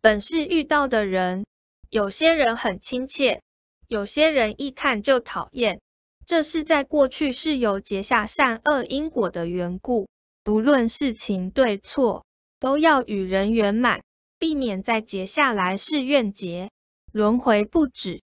本是遇到的人有些人很亲切有些人一看就讨厌。这是在过去是有结下善恶因果的缘故不论事情对错都要与人圆满避免在结下来是怨结轮回不止